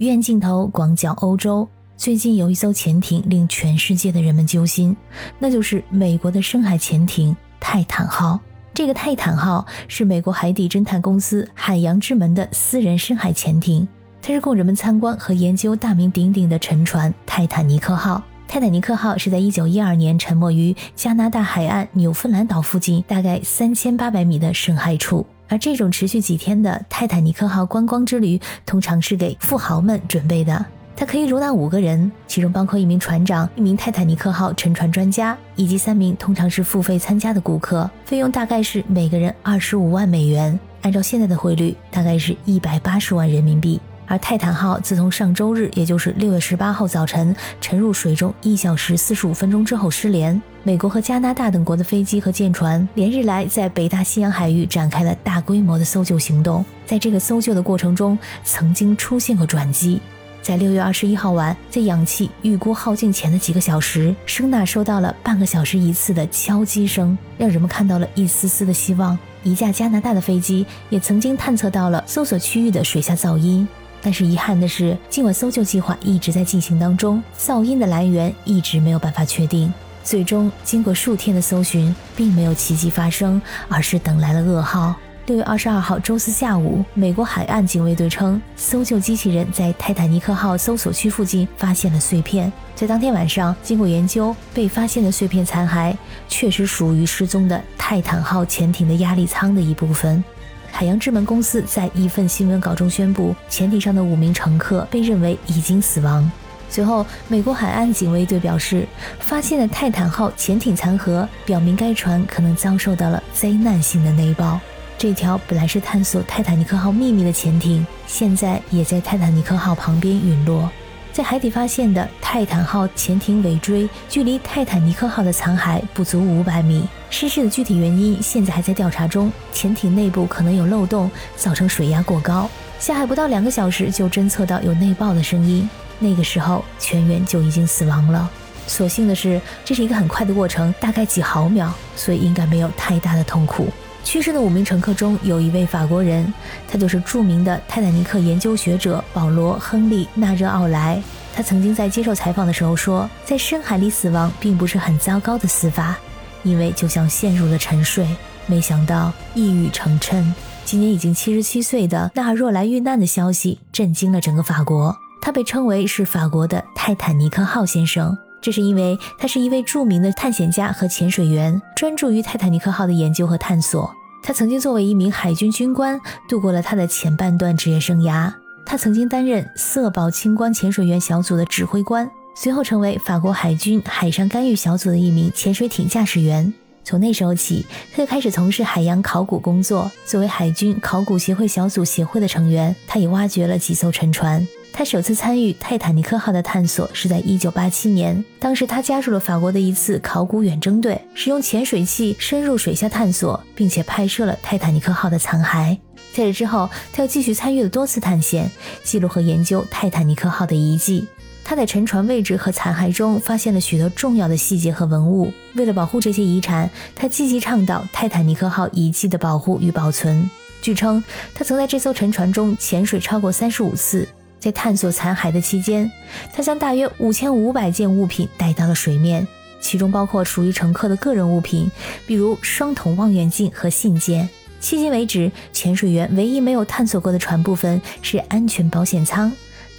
远镜头广角欧洲。最近有一艘潜艇令全世界的人们揪心，那就是美国的深海潜艇泰坦号。这个泰坦号是美国海底侦探公司海洋之门的私人深海潜艇，它是供人们参观和研究大名鼎鼎的沉船泰坦尼克号。泰坦尼克号是在1912年沉没于加拿大海岸纽芬兰岛附近大概3800米的深海处，而这种持续几天的泰坦尼克号观光之旅，通常是给富豪们准备的。它可以容纳五个人，其中包括一名船长、一名泰坦尼克号沉船专家以及三名通常是付费参加的顾客。费用大概是每个人二十五万美元，按照现在的汇率，大概是一百八十万人民币。而泰坦号自从上周日，也就是六月十八号早晨沉入水中一小时四十五分钟之后失联，美国和加拿大等国的飞机和舰船连日来在北大西洋海域展开了大规模的搜救行动。在这个搜救的过程中，曾经出现过转机。在六月二十一号晚，在氧气预估耗尽前的几个小时，声呐收到了半个小时一次的敲击声，让人们看到了一丝丝的希望。一架加拿大的飞机也曾经探测到了搜索区域的水下噪音，但是遗憾的是，尽管搜救计划一直在进行当中，噪音的来源一直没有办法确定。最终，经过数天的搜寻，并没有奇迹发生，而是等来了噩耗。六月二十二号周四下午，美国海岸警卫队称，搜救机器人在泰坦尼克号搜索区附近发现了碎片。在当天晚上，经过研究，被发现的碎片残骸确实属于失踪的泰坦号潜艇的压力舱的一部分。海洋之门公司在一份新闻稿中宣布，潜艇上的五名乘客被认为已经死亡。随后，美国海岸警卫队表示，发现的泰坦号潜艇残骸表明该船可能遭受到了灾难性的内爆。这条本来是探索泰坦尼克号秘密的潜艇，现在也在泰坦尼克号旁边陨落。在海底发现的泰坦号潜艇尾椎，距离泰坦尼克号的残骸不足五百米。失事的具体原因现在还在调查中，潜艇内部可能有漏洞，造成水压过高。下海不到两个小时就侦测到有内爆的声音，那个时候全员就已经死亡了。所幸的是，这是一个很快的过程，大概几毫秒，所以应该没有太大的痛苦。去世的五名乘客中有一位法国人，他就是著名的泰坦尼克研究学者保罗·亨利·纳热奥莱。他曾经在接受采访的时候说，在深海里死亡并不是很糟糕的死法，因为就像陷入了沉睡。没想到一语成谶，今年已经七十七岁的纳若莱遇难的消息震惊了整个法国。他被称为是法国的泰坦尼克号先生。这是因为他是一位著名的探险家和潜水员，专注于泰坦尼克号的研究和探索。他曾经作为一名海军军官度过了他的前半段职业生涯。他曾经担任色保清关潜水员小组的指挥官，随后成为法国海军海上干预小组的一名潜水艇驾驶员。从那时候起，他就开始从事海洋考古工作。作为海军考古协会小组协会的成员，他也挖掘了几艘沉船。他首次参与泰坦尼克号的探索是在1987年，当时他加入了法国的一次考古远征队，使用潜水器深入水下探索，并且拍摄了泰坦尼克号的残骸。在这之后，他又继续参与了多次探险，记录和研究泰坦尼克号的遗迹。他在沉船位置和残骸中发现了许多重要的细节和文物。为了保护这些遗产，他积极倡导泰坦尼克号遗迹的保护与保存。据称，他曾在这艘沉船中潜水超过三十五次。在探索残骸的期间，他将大约五千五百件物品带到了水面，其中包括属于乘客的个人物品，比如双筒望远镜和信件。迄今为止，潜水员唯一没有探索过的船部分是安全保险舱，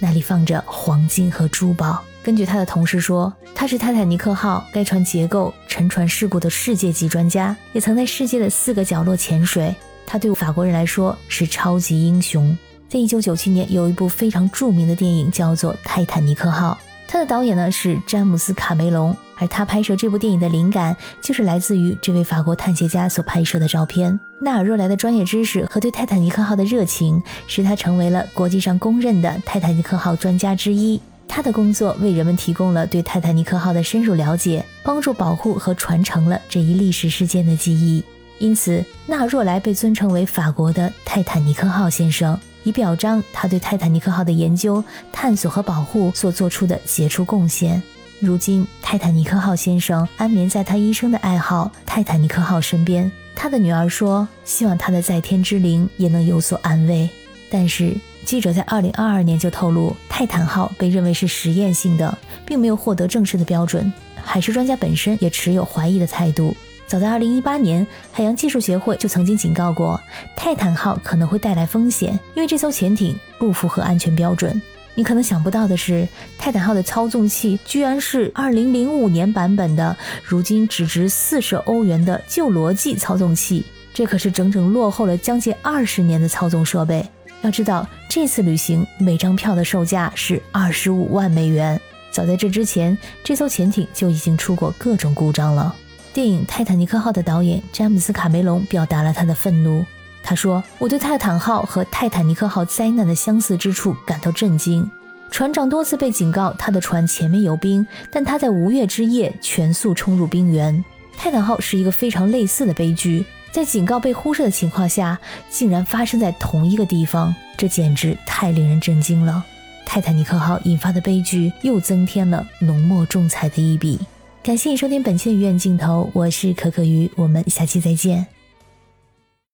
那里放着黄金和珠宝。根据他的同事说，他是泰坦尼克号该船结构、沉船事故的世界级专家，也曾在世界的四个角落潜水。他对法国人来说是超级英雄。在一九九七年，有一部非常著名的电影叫做《泰坦尼克号》，他的导演呢是詹姆斯·卡梅隆，而他拍摄这部电影的灵感就是来自于这位法国探险家所拍摄的照片。纳尔若莱的专业知识和对泰坦尼克号的热情，使他成为了国际上公认的泰坦尼克号专家之一。他的工作为人们提供了对泰坦尼克号的深入了解，帮助保护和传承了这一历史事件的记忆。因此，纳尔若莱被尊称为法国的泰坦尼克号先生。以表彰他对泰坦尼克号的研究、探索和保护所做出的杰出贡献。如今，泰坦尼克号先生安眠在他一生的爱好——泰坦尼克号身边。他的女儿说：“希望他的在天之灵也能有所安慰。”但是，记者在2022年就透露，泰坦号被认为是实验性的，并没有获得正式的标准。海事专家本身也持有怀疑的态度。早在2018年，海洋技术协会就曾经警告过，泰坦号可能会带来风险，因为这艘潜艇不符合安全标准。你可能想不到的是，泰坦号的操纵器居然是2005年版本的，如今只值四十欧元的旧罗技操纵器。这可是整整落后了将近二十年的操纵设备。要知道，这次旅行每张票的售价是二十五万美元。早在这之前，这艘潜艇就已经出过各种故障了。电影《泰坦尼克号》的导演詹姆斯·卡梅隆表达了他的愤怒。他说：“我对泰坦号和泰坦尼克号灾难的相似之处感到震惊。船长多次被警告他的船前面有冰，但他在无月之夜全速冲入冰原。泰坦号是一个非常类似的悲剧。”在警告被忽视的情况下，竟然发生在同一个地方，这简直太令人震惊了！泰坦尼克号引发的悲剧又增添了浓墨重彩的一笔。感谢你收听本期的鱼眼镜头，我是可可鱼，我们下期再见。